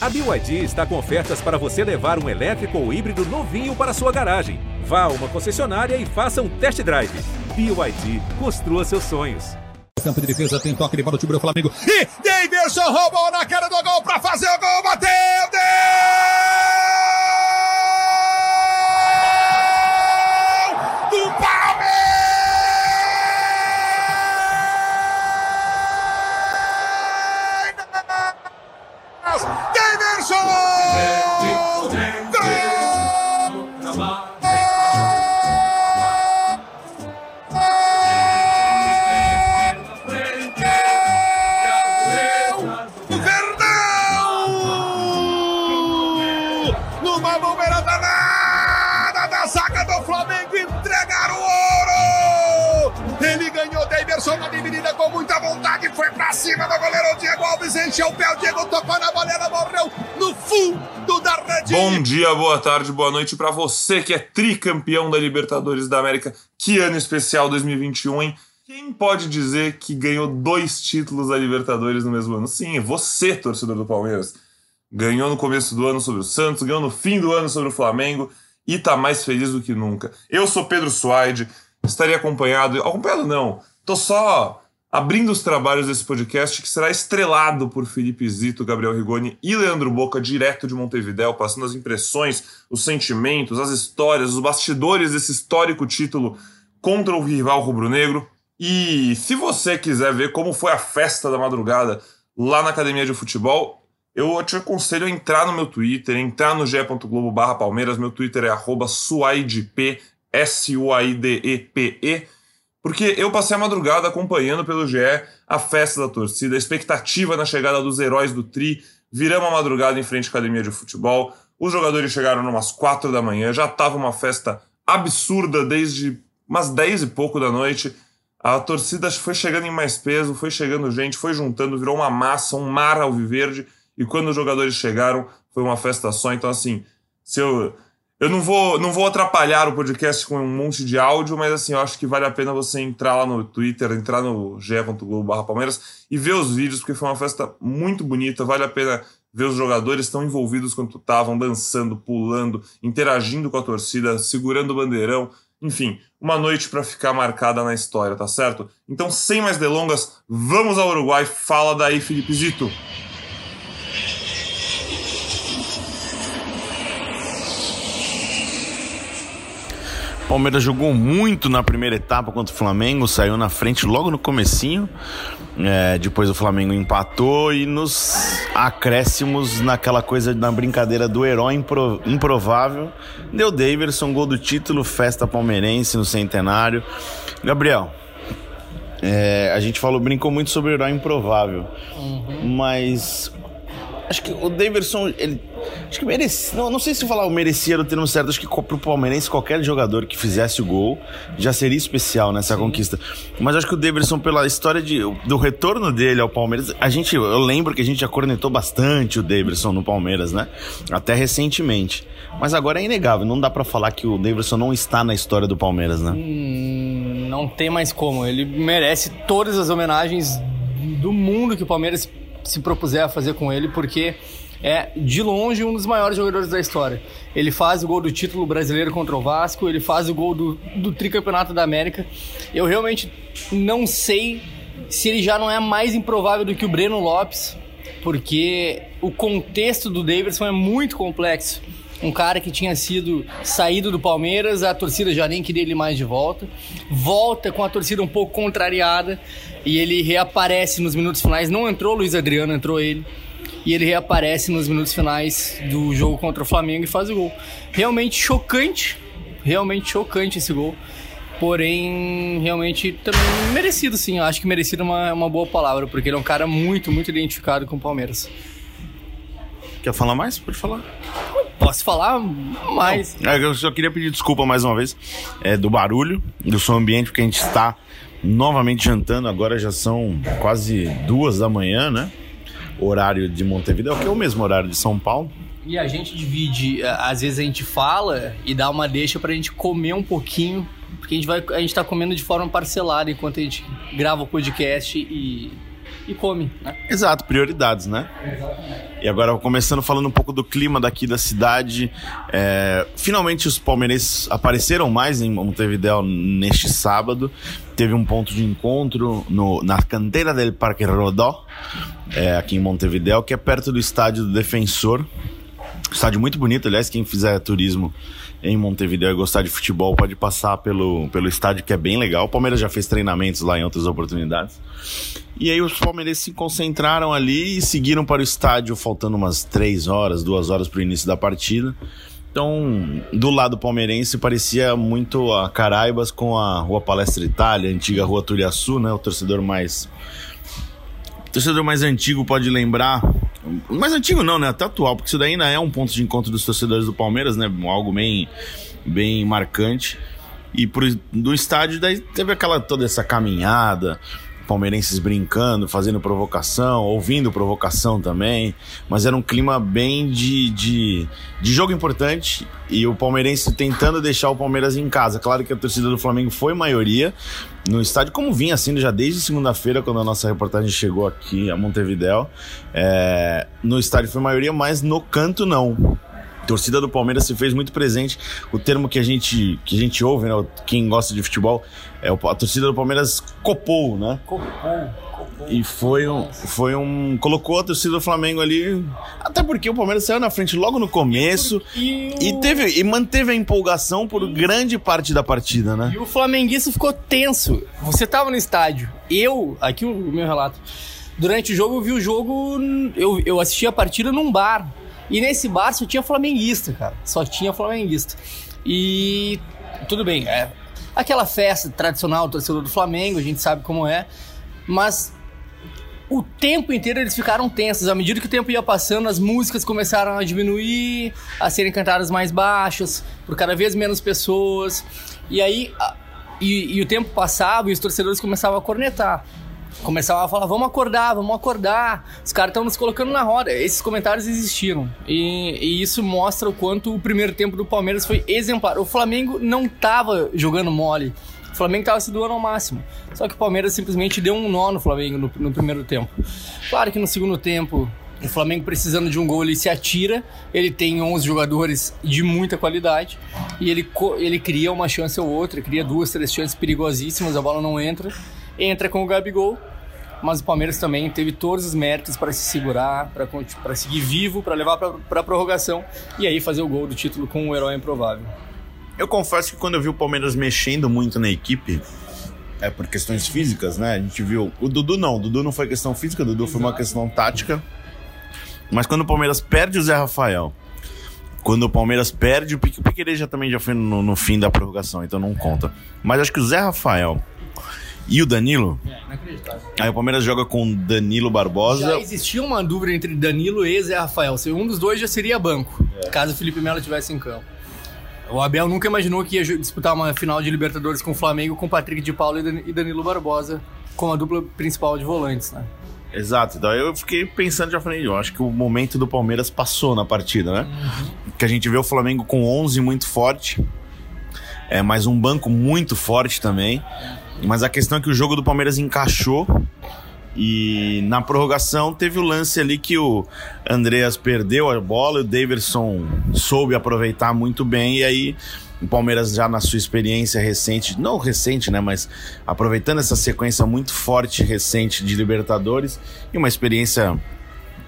A BYD está com ofertas para você levar um elétrico ou híbrido novinho para sua garagem. Vá a uma concessionária e faça um test drive. BYD, construa seus sonhos. Campo de defesa tem toque de bola, o Flamengo. E Davidson roubou na cara do gol para fazer o gol, bateu! Do Ederson na dividida com muita vontade, foi pra cima do goleiro Diego Alves, encheu o pé, o Diego tocou na boleira, morreu no fundo da rede. Bom dia, boa tarde, boa noite para você que é tricampeão da Libertadores da América. Que ano especial 2021, hein? Quem pode dizer que ganhou dois títulos da Libertadores no mesmo ano? Sim, você, torcedor do Palmeiras. Ganhou no começo do ano sobre o Santos, ganhou no fim do ano sobre o Flamengo e tá mais feliz do que nunca. Eu sou Pedro Suaide, estaria acompanhado, acompanhado não, Tô só abrindo os trabalhos desse podcast que será estrelado por Felipe Zito, Gabriel Rigoni e Leandro Boca, direto de Montevidéu, passando as impressões, os sentimentos, as histórias, os bastidores desse histórico título contra o rival rubro-negro. E se você quiser ver como foi a festa da madrugada lá na academia de futebol, eu te aconselho a entrar no meu Twitter, entrar no ge.globo barra Palmeiras, meu Twitter é suaidep, S-U-A-I-D-E-P-E, porque eu passei a madrugada acompanhando pelo GE a festa da torcida, a expectativa na chegada dos heróis do Tri. Viramos a madrugada em frente à academia de futebol. Os jogadores chegaram umas quatro da manhã, já estava uma festa absurda desde umas dez e pouco da noite. A torcida foi chegando em mais peso, foi chegando gente, foi juntando, virou uma massa, um mar alviverde. E quando os jogadores chegaram, foi uma festa só. Então, assim, se eu, eu não vou, não vou atrapalhar o podcast com um monte de áudio, mas assim, eu acho que vale a pena você entrar lá no Twitter, entrar no ge.globo Palmeiras e ver os vídeos, porque foi uma festa muito bonita, vale a pena ver os jogadores tão envolvidos quanto estavam, dançando, pulando, interagindo com a torcida, segurando o bandeirão. Enfim, uma noite para ficar marcada na história, tá certo? Então, sem mais delongas, vamos ao Uruguai. Fala daí, Felipe Zito. Palmeiras jogou muito na primeira etapa contra o Flamengo, saiu na frente logo no comecinho. É, depois o Flamengo empatou e nos acréscimos naquela coisa na brincadeira do herói impro, improvável. Deu Davidson, gol do título, festa palmeirense no centenário. Gabriel, é, a gente falou, brincou muito sobre o herói improvável, uhum. mas acho que o Davidson, ele Acho que merecia. Não, não sei se falar o merecia era o termo certo. Acho que pro Palmeirense, qualquer jogador que fizesse o gol já seria especial nessa Sim. conquista. Mas acho que o Deverson, pela história de, do retorno dele ao Palmeiras, a gente. Eu lembro que a gente já cornetou bastante o Deverson no Palmeiras, né? Até recentemente. Mas agora é inegável, não dá para falar que o Deverson não está na história do Palmeiras, né? Hum, não tem mais como. Ele merece todas as homenagens do mundo que o Palmeiras se propuser a fazer com ele, porque é de longe um dos maiores jogadores da história. Ele faz o gol do título brasileiro contra o Vasco, ele faz o gol do, do tricampeonato da América. Eu realmente não sei se ele já não é mais improvável do que o Breno Lopes, porque o contexto do Davidson é muito complexo. Um cara que tinha sido saído do Palmeiras, a torcida já nem queria ele mais de volta. Volta com a torcida um pouco contrariada e ele reaparece nos minutos finais. Não entrou o Luiz Adriano, entrou ele e ele reaparece nos minutos finais do jogo contra o Flamengo e faz o gol. Realmente chocante, realmente chocante esse gol. Porém, realmente também merecido, sim. Eu acho que merecido é uma, uma boa palavra, porque ele é um cara muito, muito identificado com o Palmeiras. Quer falar mais? Pode falar. Posso falar mais. Não, é, eu só queria pedir desculpa mais uma vez é, do barulho, do som ambiente, porque a gente está novamente jantando. Agora já são quase duas da manhã, né? horário de Montevideo, que é o mesmo horário de São Paulo. E a gente divide, é, às vezes a gente fala e dá uma deixa pra gente comer um pouquinho, porque a gente vai a gente tá comendo de forma parcelada enquanto a gente grava o podcast e e come, né? Exato, prioridades, né? E agora, começando falando um pouco do clima daqui da cidade, é, finalmente os palmeirenses apareceram mais em Montevideo neste sábado. Teve um ponto de encontro no, na canteira del Parque Rodó, é, aqui em Montevideo, que é perto do estádio do Defensor. Estádio muito bonito, aliás, quem fizer turismo em Montevideo e gostar de futebol pode passar pelo, pelo estádio que é bem legal. O Palmeiras já fez treinamentos lá em outras oportunidades. E aí os palmeirenses se concentraram ali e seguiram para o estádio faltando umas três horas, duas horas para o início da partida. Então, do lado palmeirense parecia muito a Caraibas com a Rua Palestra Itália, antiga Rua Turiaçu, né? O torcedor mais o torcedor mais antigo pode lembrar mais antigo não, né? Até atual, porque isso daí ainda é um ponto de encontro dos torcedores do Palmeiras, né? Algo bem, bem marcante. E pro, do estádio daí teve aquela toda essa caminhada, palmeirenses brincando, fazendo provocação, ouvindo provocação também. Mas era um clima bem de, de, de jogo importante e o palmeirense tentando deixar o Palmeiras em casa. Claro que a torcida do Flamengo foi maioria no estádio, como vinha sendo já desde segunda-feira, quando a nossa reportagem chegou aqui a Montevideo. É, no estádio foi maioria, mas no canto não torcida do Palmeiras se fez muito presente. O termo que a gente, que a gente ouve, né? Quem gosta de futebol, é a torcida do Palmeiras copou, né? Copou. E foi um, foi um. Colocou a torcida do Flamengo ali. Até porque o Palmeiras saiu na frente logo no começo. E, e teve, e manteve a empolgação por grande parte da partida, né? E o flamenguista ficou tenso. Você tava no estádio. Eu, aqui o meu relato. Durante o jogo, eu vi o jogo. Eu, eu assisti a partida num bar. E nesse bar só tinha flamenguista, cara. Só tinha flamenguista. E tudo bem, é aquela festa tradicional do torcedor do Flamengo, a gente sabe como é. Mas o tempo inteiro eles ficaram tensos. À medida que o tempo ia passando, as músicas começaram a diminuir, a serem cantadas mais baixas, por cada vez menos pessoas. E aí, e, e, o tempo passava e os torcedores começavam a cornetar começava a falar, vamos acordar, vamos acordar. Os caras estão nos colocando na roda. Esses comentários existiram. E, e, isso mostra o quanto o primeiro tempo do Palmeiras foi exemplar. O Flamengo não estava jogando mole. O Flamengo estava se doando ao máximo. Só que o Palmeiras simplesmente deu um nó no Flamengo no, no primeiro tempo. Claro que no segundo tempo o Flamengo precisando de um gol, ele se atira. Ele tem 11 jogadores de muita qualidade. E ele, ele cria uma chance ou outra, cria duas, três chances perigosíssimas, a bola não entra entra com o Gabigol, mas o Palmeiras também teve todos os méritos para se segurar, para seguir vivo, para levar para a prorrogação e aí fazer o gol do título com o herói improvável. Eu confesso que quando eu vi o Palmeiras mexendo muito na equipe, é por questões físicas, né? A gente viu. O Dudu não, o Dudu não foi questão física, o Dudu Exato. foi uma questão tática. Mas quando o Palmeiras perde o Zé Rafael, quando o Palmeiras perde, o Piquerez já também já foi no, no fim da prorrogação, então não conta. Mas acho que o Zé Rafael e o Danilo? É, inacreditável. Aí o Palmeiras joga com Danilo Barbosa. Já existia uma dúvida entre Danilo e Zé Rafael. Um dos dois já seria banco, é. caso o Felipe Melo estivesse em campo. O Abel nunca imaginou que ia disputar uma final de Libertadores com o Flamengo com Patrick de Paulo e Danilo Barbosa como a dupla principal de volantes, né? Exato, então eu fiquei pensando, já falei, eu acho que o momento do Palmeiras passou na partida, né? Uhum. Que a gente vê o Flamengo com 11 muito forte, é mais um banco muito forte também. Mas a questão é que o jogo do Palmeiras encaixou e na prorrogação teve o lance ali que o Andreas perdeu a bola, e o Davidson soube aproveitar muito bem e aí o Palmeiras já na sua experiência recente, não recente, né, mas aproveitando essa sequência muito forte recente de Libertadores e uma experiência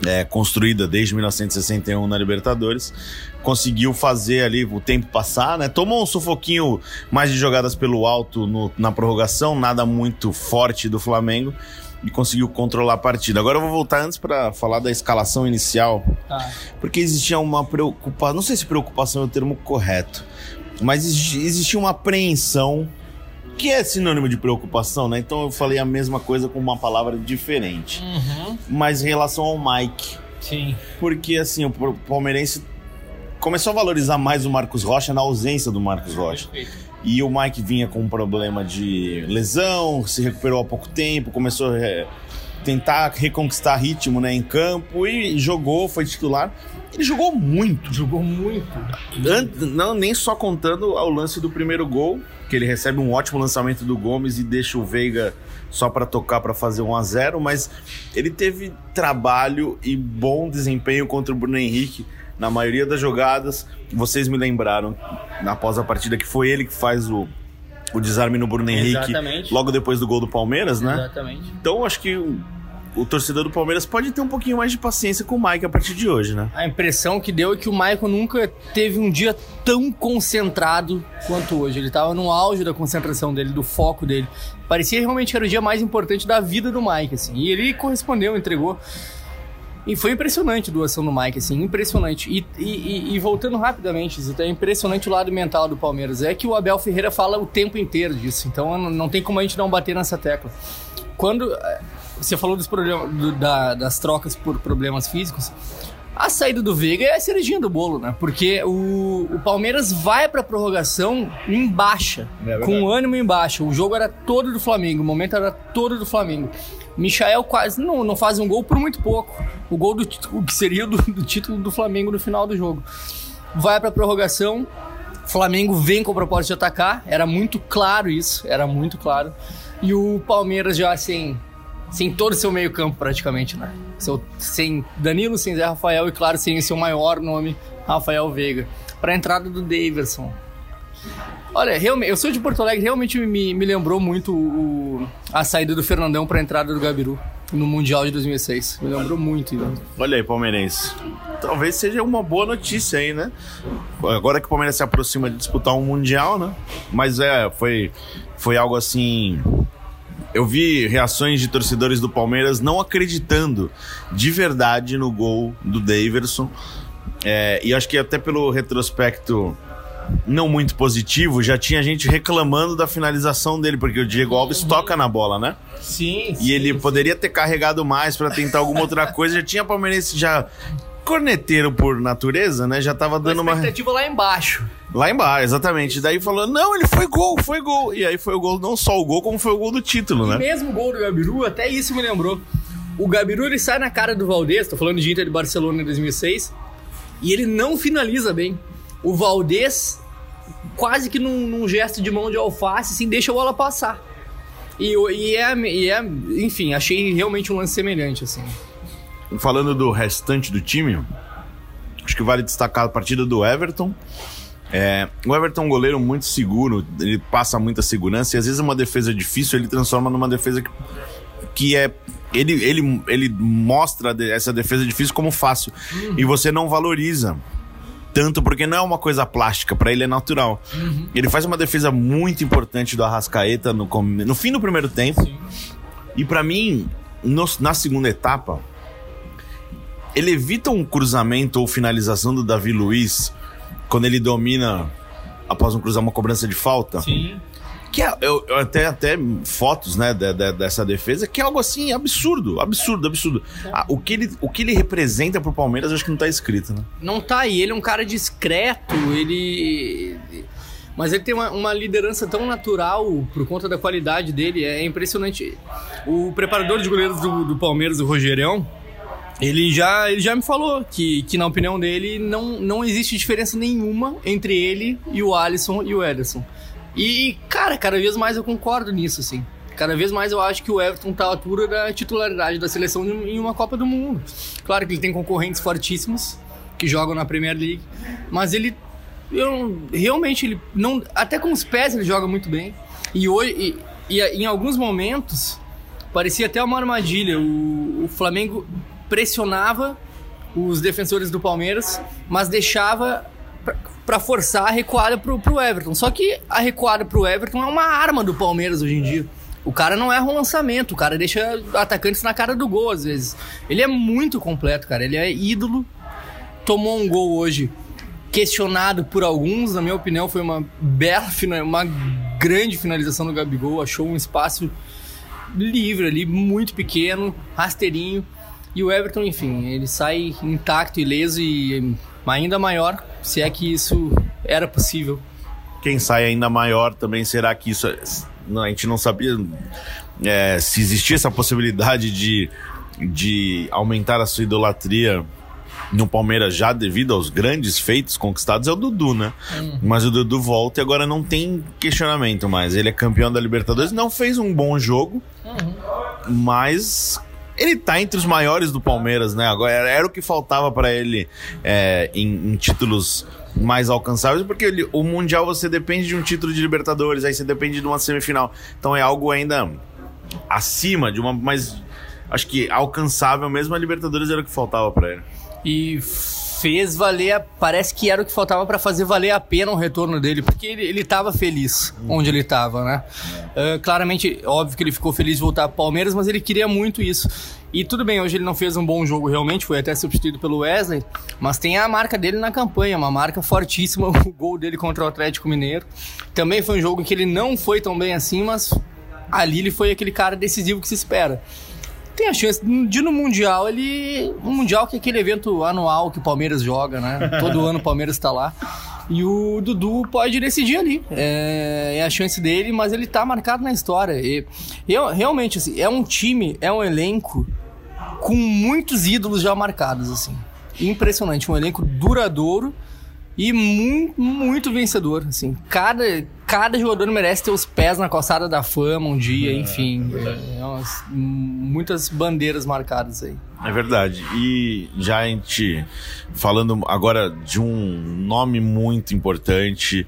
é, construída desde 1961 na Libertadores, conseguiu fazer ali o tempo passar, né? Tomou um sufoquinho mais de jogadas pelo alto no, na prorrogação, nada muito forte do Flamengo e conseguiu controlar a partida. Agora eu vou voltar antes para falar da escalação inicial, ah. porque existia uma preocupação, não sei se preocupação é o termo correto, mas existia uma apreensão que é sinônimo de preocupação, né? Então eu falei a mesma coisa com uma palavra diferente. Uhum. Mas em relação ao Mike. Sim. Porque assim, o palmeirense começou a valorizar mais o Marcos Rocha na ausência do Marcos Rocha. E o Mike vinha com um problema de lesão, se recuperou há pouco tempo, começou a tentar reconquistar ritmo né, em campo e jogou, foi titular. Ele jogou muito. Jogou muito. Não, nem só contando ao lance do primeiro gol, que ele recebe um ótimo lançamento do Gomes e deixa o Veiga só para tocar para fazer 1 a 0 mas ele teve trabalho e bom desempenho contra o Bruno Henrique na maioria das jogadas. Vocês me lembraram após a partida que foi ele que faz o, o desarme no Bruno Henrique Exatamente. logo depois do gol do Palmeiras, né? Exatamente. Então acho que o, torcedor do Palmeiras pode ter um pouquinho mais de paciência com o Mike a partir de hoje, né? A impressão que deu é que o Michael nunca teve um dia tão concentrado quanto hoje. Ele estava no auge da concentração dele, do foco dele. Parecia realmente que era o dia mais importante da vida do Mike, assim. E ele correspondeu, entregou. E foi impressionante a doação do Mike, assim, impressionante. E, e, e voltando rapidamente, Zita, é impressionante o lado mental do Palmeiras. É que o Abel Ferreira fala o tempo inteiro disso, então não, tem como a gente não bater nessa tecla. Quando você falou dos do, da, das trocas por problemas físicos, a saída do Veiga é a cerejinha do bolo, né? Porque o, o Palmeiras vai pra prorrogação em baixa, É com o ânimo em baixa. O jogo era todo do Flamengo, o momento era todo do Flamengo. Michael quase não, não faz um gol por muito pouco. O gol do o que seria do, do título do Flamengo no final do jogo. Vai pra prorrogação, Flamengo vem com a proposta de atacar, era muito claro isso, era muito claro. E o Palmeiras já sem, sem todo o seu meio-campo praticamente, né? Seu, sem Danilo, sem Zé Rafael e, claro, sem o seu maior nome, Rafael Veiga. Para a entrada do Daverson. Olha, realmente, eu sou de Porto Alegre, realmente me, me lembrou muito o- a saída do Fernandão para a entrada do Gabiru no Mundial de 2006. Me lembrou muito. né? Olha aí, palmeirense. Talvez seja uma boa notícia aí, né? Agora que o Palmeiras se aproxima de disputar um Mundial, né? Mas é, foi, foi algo assim. Eu vi reações de torcedores do Palmeiras não acreditando de verdade no gol do Daverson. É, e acho que até pelo retrospecto não muito positivo, já tinha gente reclamando da finalização dele, porque o Diego Alves toca na bola, né? Sim, E ele poderia ter carregado mais pra tentar alguma outra coisa. Já tinha palmeirense já corneteiro por natureza, né? Já tava dando uma expectativa lá embaixo. Lá embaixo, exatamente. Daí falou: "Não, ele foi gol, foi gol". E aí foi o gol, não só o gol, como foi o gol do título, né? Mesmo gol do Gabiru, até isso me lembrou. O Gabiru ele sai na cara do Valdez, tô falando de Inter de Barcelona em 2006, e ele não finaliza bem. O Valdez, quase que num, num gesto de mão de alface, assim, deixa a bola passar. E, e, é, e é, enfim, achei realmente um lance semelhante, assim. Falando do restante do time, acho que vale destacar a partida do Everton. É, o Everton é um goleiro muito seguro, ele passa muita segurança e às vezes uma defesa difícil ele transforma numa defesa que, que é. Ele, ele, ele mostra essa defesa difícil como fácil e você não valoriza tanto porque não é uma coisa plástica, pra ele é natural. Ele faz uma defesa muito importante do Arrascaeta no, no fim do primeiro tempo. E pra mim, no- na segunda etapa, ele evita um cruzamento ou finalização do Davi Luiz quando ele domina após um cruzar uma cobrança de falta. Sim. Que é, eu, eu até, até fotos, né, de- de- dessa defesa, que é algo assim absurdo, absurdo, absurdo. Ah, o, que ele, o que ele representa pro Palmeiras, acho que não tá escrito, né? Não tá aí, ele é um cara discreto, ele. Mas ele tem uma, uma liderança tão natural por conta da qualidade dele, é impressionante. O preparador de goleiros do, do Palmeiras, o Rogerão, ele já, ele já me falou que, que, na opinião dele, não, não existe diferença nenhuma entre ele e o Alisson e o Ederson. E, cara, cada vez mais eu concordo nisso, assim. Cada vez mais eu acho que o Everton tá à altura da titularidade da seleção em uma Copa do Mundo. Claro que ele tem concorrentes fortíssimos que jogam na Premier League, mas ele eu realmente ele não até com os pés ele joga muito bem. E hoje e, e em alguns momentos parecia até uma armadilha. O, o Flamengo pressionava os defensores do Palmeiras, mas deixava para forçar a recuada pro, pro Everton. Só que a recuada pro Everton é uma arma do Palmeiras hoje em dia. O cara não erra o lançamento, o cara deixa atacantes na cara do gol às vezes. Ele é muito completo, cara. Ele é ídolo. Tomou um gol hoje questionado por alguns, na minha opinião, foi uma bela, uma grande finalização do Gabigol. Achou um espaço livre ali, muito pequeno, rasteirinho. E o Everton, enfim, ele sai intacto, ileso e ainda maior, se é que isso era possível. Quem sai ainda maior também será que isso. é- Não, a gente não sabia. é, se existia essa possibilidade de, de aumentar a sua idolatria no Palmeiras já devido aos grandes feitos conquistados é o Dudu, né? Hum. Mas o Dudu volta e agora não tem questionamento mais. Ele é campeão da Libertadores, não fez um bom jogo, uhum. mas ele tá entre os maiores do Palmeiras, né? Agora era, o que faltava para ele é, em, em, títulos mais alcançáveis, porque ele, o Mundial você depende de um título de Libertadores, aí você depende de uma semifinal. Então é algo ainda acima de uma, mas acho que alcançável mesmo a Libertadores era o que faltava para ele e fez valer, parece que era o que faltava para fazer valer a pena o retorno dele, porque ele, ele tava feliz onde ele tava, né? Uh, claramente, óbvio que ele ficou feliz de voltar pro Palmeiras, mas ele queria muito isso. E tudo bem, hoje ele não fez um bom jogo realmente, foi até substituído pelo Wesley, mas tem a marca dele na campanha, uma marca fortíssima, o gol dele contra o Atlético Mineiro. Também foi um jogo em que ele não foi tão bem assim, mas ali ele foi aquele cara decisivo que se espera tem a chance de no Mundial ele. O Mundial que é aquele evento anual que o Palmeiras joga, né? Todo ano o Palmeiras tá lá. E o Dudu pode decidir ali. É, é, a chance dele, mas ele tá marcado na história. E, eu, realmente, assim, é um time, é um elenco com muitos ídolos já marcados, assim. Impressionante. Um elenco duradouro e muito, muito vencedor, assim. Cada, cada jogador merece ter os pés na calçada da fama um dia, é. enfim. É, é umas, muitas bandeiras marcadas aí. É verdade. E já a gente falando agora de um nome muito importante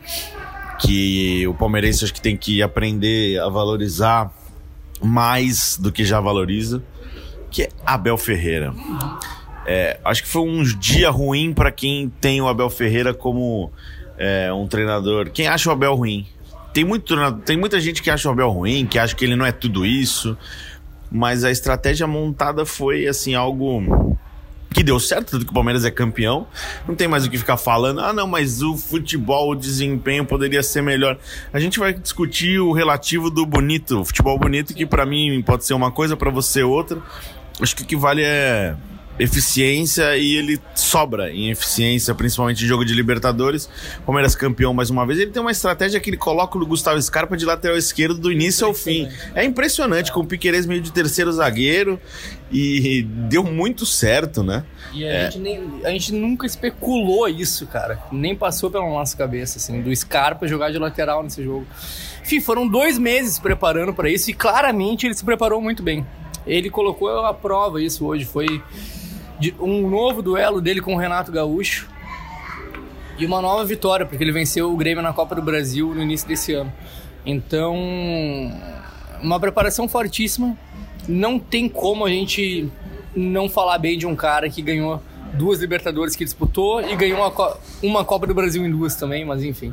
que o palmeirense acho que tem que aprender a valorizar mais do que já valoriza, que é Abel Ferreira. É, acho que foi um dia ruim para quem tem o Abel Ferreira como é, um treinador. Quem acha o Abel ruim? Tem, muito, tem muita gente que acha o Abel ruim, que acha que ele não é tudo isso. Mas a estratégia montada foi assim algo que deu certo, tanto que o Palmeiras é campeão. Não tem mais o que ficar falando, ah, não, mas o futebol, o desempenho poderia ser melhor. A gente vai discutir o relativo do bonito, o futebol bonito, que para mim pode ser uma coisa, para você outra. Acho que o que vale é eficiência e ele sobra em eficiência, principalmente em jogo de Libertadores. Palmeiras campeão mais uma vez. Ele tem uma estratégia que ele coloca o Gustavo Scarpa de lateral esquerdo do início ao fim. É impressionante, com o Piqueires meio de terceiro zagueiro e deu muito certo, né? E a, é. gente nem, a gente nunca especulou isso, cara. Nem passou pela nossa cabeça, assim, do Scarpa jogar de lateral nesse jogo. Enfim, foram dois meses preparando para isso e claramente ele se preparou muito bem. Ele colocou a prova isso hoje. Foi um novo duelo dele com o Renato Gaúcho e uma nova vitória, porque ele venceu o Grêmio na Copa do Brasil no início desse ano. Então, uma preparação fortíssima. Não tem como a gente não falar bem de um cara que ganhou duas Libertadores que disputou e ganhou uma, Co uma Copa do Brasil em duas também, mas enfim.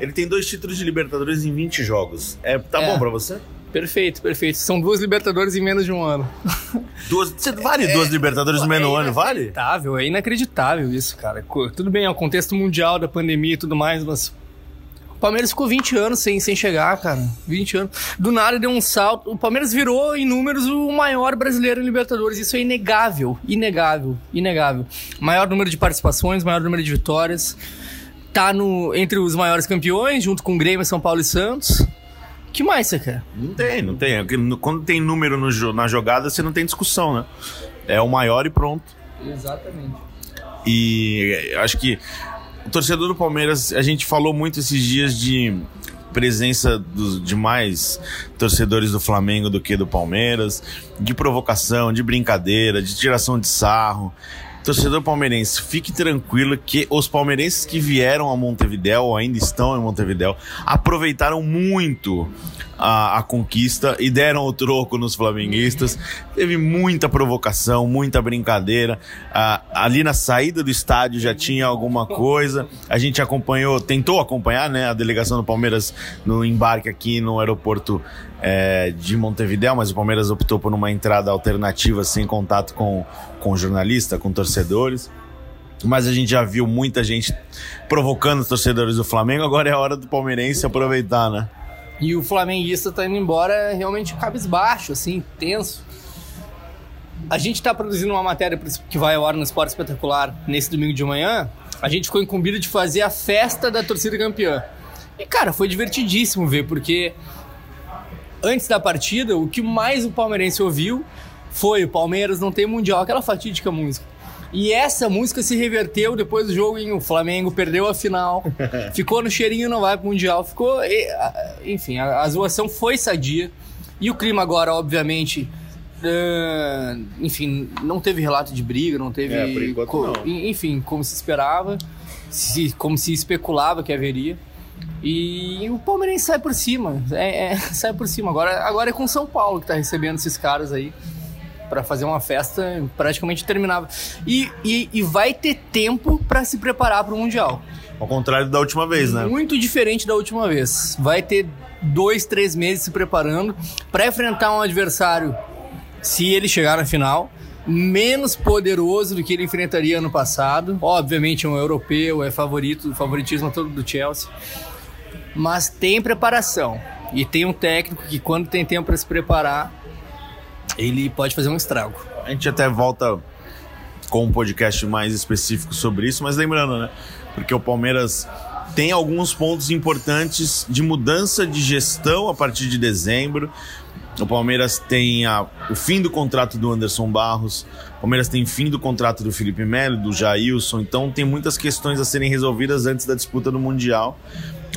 Ele tem dois títulos de Libertadores em 20 jogos. É, tá é. bom para você? Perfeito, perfeito. São duas Libertadores em menos de um ano. Duas, você vale é, duas Libertadores é, em menos de um ano, vale? É inacreditável, é inacreditável isso, cara. Tudo bem, é o contexto mundial da pandemia e tudo mais, mas o Palmeiras ficou 20 anos sem, sem chegar, cara. 20 anos. Do nada deu um salto. O Palmeiras virou, em números, o maior brasileiro em Libertadores. Isso é inegável. Inegável. Inegável. Maior número de participações, maior número de vitórias. Tá no, entre os maiores campeões, junto com Grêmio, São Paulo e Santos que mais você quer? Não tem, não tem. Quando tem número no, na jogada, você não tem discussão, né? É o maior e pronto. Exatamente. E acho que o torcedor do Palmeiras, a gente falou muito esses dias de presença dos, de mais torcedores do Flamengo do que do Palmeiras, de provocação, de brincadeira, de tiração de sarro. Torcedor palmeirense, fique tranquilo que os palmeirenses que vieram a Montevidéu, ou ainda estão em Montevidéu, aproveitaram muito a, a, conquista e deram o troco nos flamenguistas. Teve muita provocação, muita brincadeira. Ah, ali na saída do estádio já tinha alguma coisa. A gente acompanhou, tentou acompanhar né, a delegação do Palmeiras no embarque aqui no aeroporto é, de Montevideo, mas o Palmeiras optou por uma entrada alternativa sem contato com, com jornalista, com torcedores. Mas a gente já viu muita gente provocando os torcedores do Flamengo. Agora é a hora do palmeirense aproveitar, né? E o flamenguista tá indo embora realmente cabisbaixo, assim, tenso. A gente tá produzindo uma matéria que vai ao ar no Esporte Espetacular nesse domingo de manhã. A gente ficou incumbido de fazer a festa da torcida campeã. E, cara, foi divertidíssimo ver, porque antes da partida, o que mais o palmeirense ouviu foi o Palmeiras não tem mundial, aquela fatídica música. E essa música se reverteu depois do jogo em o Flamengo perdeu a final, ficou no cheirinho não vai pro mundial, ficou, enfim, a, a zoação foi sadia. E o clima agora, obviamente, uh, enfim, não teve relato de briga, não teve, é, enquanto, co não. enfim, como se esperava, se, como se especulava que haveria. E o Palmeirense sai por cima, é, é, sai por cima. Agora, agora é com São Paulo que tá recebendo esses caras aí para fazer uma festa praticamente terminável. E, e, e vai ter tempo para se preparar para o Mundial. Ao contrário da última vez, né? Muito diferente da última vez. Vai ter dois, três meses se preparando para enfrentar um adversário, se ele chegar na final, menos poderoso do que ele enfrentaria ano passado. Obviamente é um europeu, é favorito, favoritismo todo do Chelsea. Mas tem preparação. E tem um técnico que quando tem tempo para se preparar, ele pode fazer um estrago. A gente até volta com um podcast mais específico sobre isso, mas lembrando, né? Porque o Palmeiras tem alguns pontos importantes de mudança de gestão a partir de dezembro. O Palmeiras tem a, o fim do contrato do Anderson Barros, o Palmeiras tem fim do contrato do Felipe Melo, do Jailson, então tem muitas questões a serem resolvidas antes da disputa do Mundial.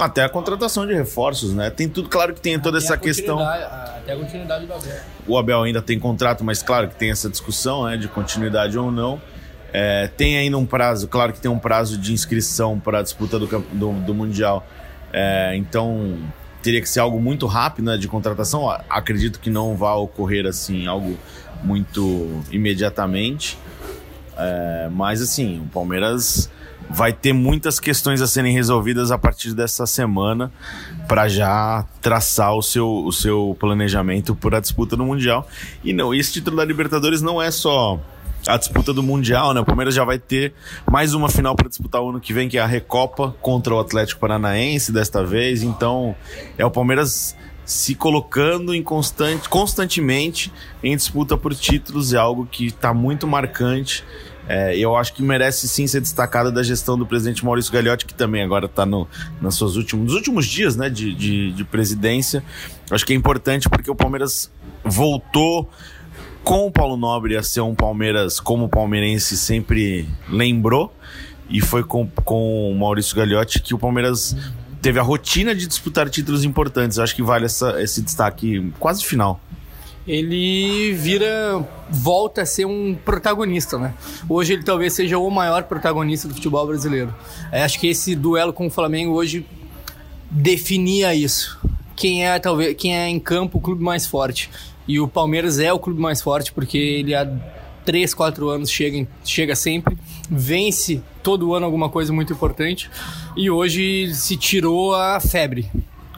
Até a contratação de reforços, né? Tem tudo, claro que tem toda Até essa questão. Até a continuidade do Abel. O Abel ainda tem contrato, mas claro que tem essa discussão né, de continuidade ou não. É, tem ainda um prazo, claro que tem um prazo de inscrição para a disputa do, do, do Mundial. É, então teria que ser algo muito rápido né, de contratação. Acredito que não vai ocorrer assim algo muito imediatamente. É, mas assim, o Palmeiras vai ter muitas questões a serem resolvidas a partir dessa semana para já traçar o seu, o seu planejamento para a disputa do Mundial. E não, esse título da Libertadores não é só a disputa do Mundial, né? O Palmeiras já vai ter mais uma final para disputar o ano que vem, que é a Recopa contra o Atlético Paranaense desta vez. Então, é o Palmeiras se colocando em constante, constantemente em disputa por títulos, é algo que está muito marcante. É, eu acho que merece sim ser destacada da gestão do presidente Maurício Gagliotti, que também agora está no, nas suas últimos, nos últimos dias né, de, de, de presidência. Eu acho que é importante porque o Palmeiras voltou com o Paulo Nobre a ser um Palmeiras como o palmeirense sempre lembrou. E foi com, com o Maurício Gagliotti que o Palmeiras teve a rotina de disputar títulos importantes. Eu acho que vale essa, esse destaque quase final. Ele vira, volta a ser um protagonista, né? Hoje ele talvez seja o maior protagonista do futebol brasileiro. É, acho que esse duelo com o Flamengo hoje definia isso. Quem é talvez, quem é em campo o clube mais forte. E o Palmeiras é o clube mais forte porque ele há 3, 4 anos chega, chega sempre, vence todo ano alguma coisa muito importante e hoje se tirou a febre.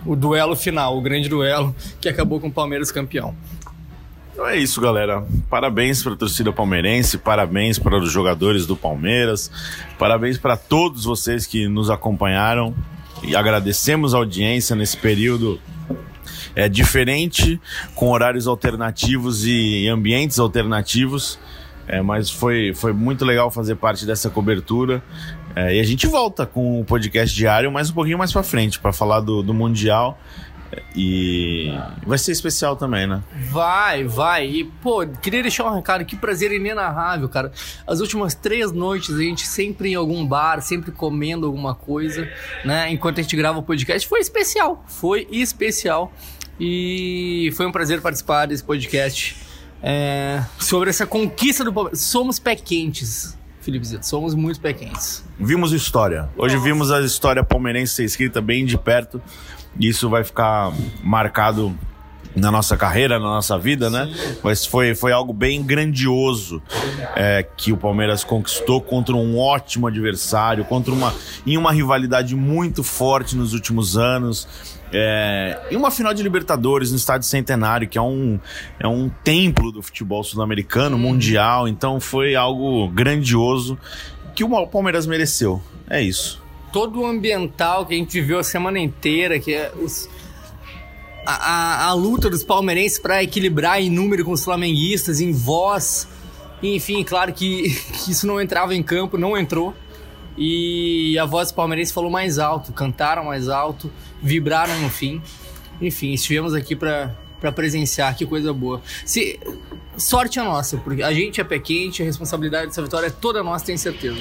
O duelo final, o grande duelo que acabou com o Palmeiras campeão. Então é isso, galera. Parabéns para a torcida palmeirense, parabéns para os jogadores do Palmeiras, parabéns para todos vocês que nos acompanharam e agradecemos a audiência nesse período é diferente, com horários alternativos e ambientes alternativos. É, mas foi, foi muito legal fazer parte dessa cobertura. É, e a gente volta com o podcast diário, mas um pouquinho mais pra frente, para falar do, do Mundial. E vai ser especial também, né? Vai, vai. E, pô, queria deixar um recado, que prazer inenarrável, cara. As últimas três noites, a gente sempre em algum bar, sempre comendo alguma coisa, né? Enquanto a gente grava o podcast. Foi especial, foi especial. E foi um prazer participar desse podcast é, sobre essa conquista do Palmeiras. Somos pé quentes, Felipe Zito, somos muito pé quentes. Vimos história. Hoje vimos a história palmeirense ser escrita bem de perto. E isso vai ficar marcado na nossa carreira, na nossa vida, né? Mas foi, foi algo bem grandioso é, que o Palmeiras conquistou contra um ótimo adversário, contra uma em uma rivalidade muito forte nos últimos anos. É, em uma final de Libertadores no Estádio Centenário, que é um, é um templo do futebol sul-americano, mundial. Então foi algo grandioso que o Palmeiras mereceu. É isso. Todo o ambiental que a gente viveu a semana inteira, que é os, a, a, a luta dos palmeirenses para equilibrar em número com os flamenguistas, em voz, enfim, claro que, que isso não entrava em campo, não entrou. E a voz dos palmeirenses falou mais alto, cantaram mais alto, vibraram no fim. Enfim, estivemos aqui para presenciar, que coisa boa. Se sorte é nossa, porque a gente é pé quente, a responsabilidade dessa vitória é toda nossa, tenho certeza.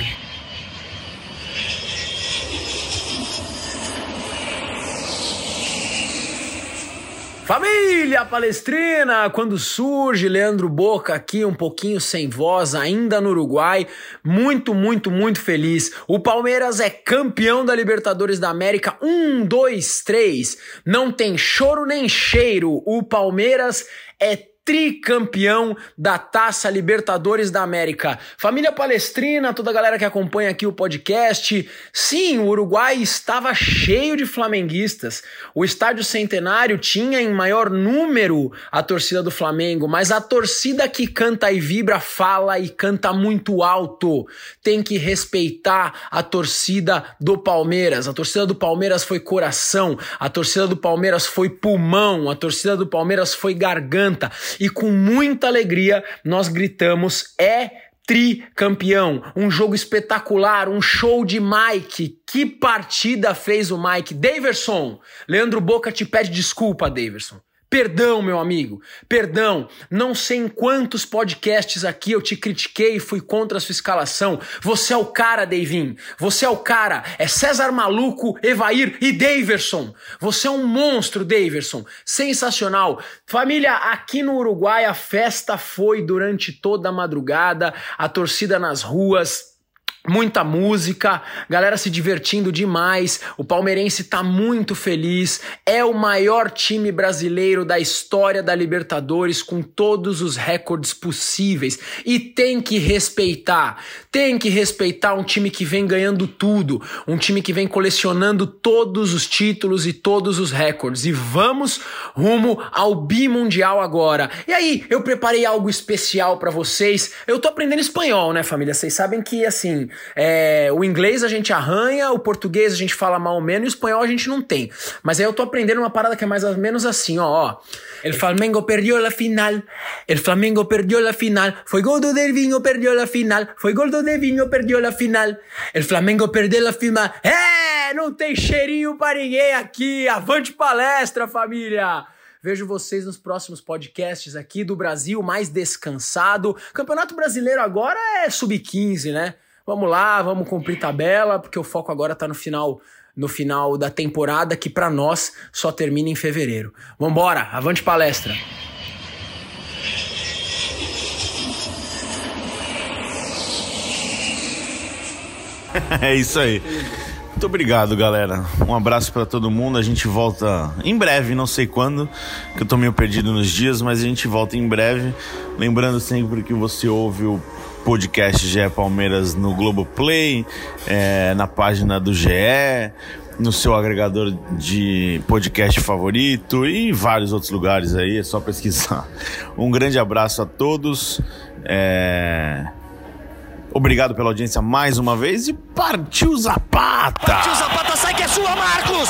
Família Palestrina, quando surge Leandro Boca aqui um pouquinho sem voz, ainda no Uruguai, muito, muito, muito feliz. O Palmeiras é campeão da Libertadores da América, um, dois, três. Não tem choro nem cheiro. O Palmeiras é tricampeão da Taça Libertadores da América. Família Palestrina, toda a galera que acompanha aqui o podcast. Sim, o Uruguai estava cheio de flamenguistas. O estádio Centenário tinha em maior número a torcida do Flamengo, mas a torcida que canta e vibra fala e canta muito alto. Tem que respeitar a torcida do Palmeiras. A torcida do Palmeiras foi coração, a torcida do Palmeiras foi pulmão, a torcida do Palmeiras foi garganta e com muita alegria nós gritamos: é tricampeão, um jogo espetacular, um show de Mike. Que partida fez o Mike? Daverson, Leandro Boca te pede desculpa, Daverson. Perdão, meu amigo, perdão. Não sei em quantos podcasts aqui eu te critiquei e fui contra a sua escalação. Você é o cara, Davin. Você é o cara. É César Maluco, Evair e Daverson. Você é um monstro, Daverson. Sensacional. Família, aqui no Uruguai a festa foi durante toda a madrugada, a torcida nas ruas Muita música, galera se divertindo demais. O palmeirense tá muito feliz. É o maior time brasileiro da história da Libertadores com todos os recordes possíveis e tem que respeitar. Tem que respeitar um time que vem ganhando tudo, um time que vem colecionando todos os títulos e todos os recordes. E vamos rumo ao bimundial agora. E aí, eu preparei algo especial para vocês. Eu tô aprendendo espanhol, né, família? Vocês sabem que assim, é, o inglês a gente arranha, o português a gente fala mal ou menos, e o espanhol a gente não tem. Mas aí eu tô aprendendo uma parada que é mais ou menos assim, ó. ó. El Flamengo perdió la final. El Flamengo perdió la final. Foi gol do perdió la final. Foi gol do perdió la final. El Flamengo perdeu la final. É, não tem cheirinho para ninguém aqui. Avante palestra, família. Vejo vocês nos próximos podcasts aqui do Brasil mais descansado. Campeonato Brasileiro agora é sub-15, né? Vamos lá, vamos cumprir tabela, porque o foco agora tá no final no final da temporada que para nós só termina em fevereiro. Vambora, avante palestra. é isso aí. Muito obrigado, galera. Um abraço para todo mundo. A gente volta em breve, não sei quando, que eu tô meio perdido nos dias, mas a gente volta em breve. Lembrando sempre que você ouve o podcast GE Palmeiras no Globoplay, é, na página do GE, no seu agregador de podcast favorito e vários outros lugares aí, é só pesquisar. Um grande abraço a todos. É... Obrigado pela audiência mais uma vez e partiu Zapata! Partiu Zapata, sai que é sua, Marcos!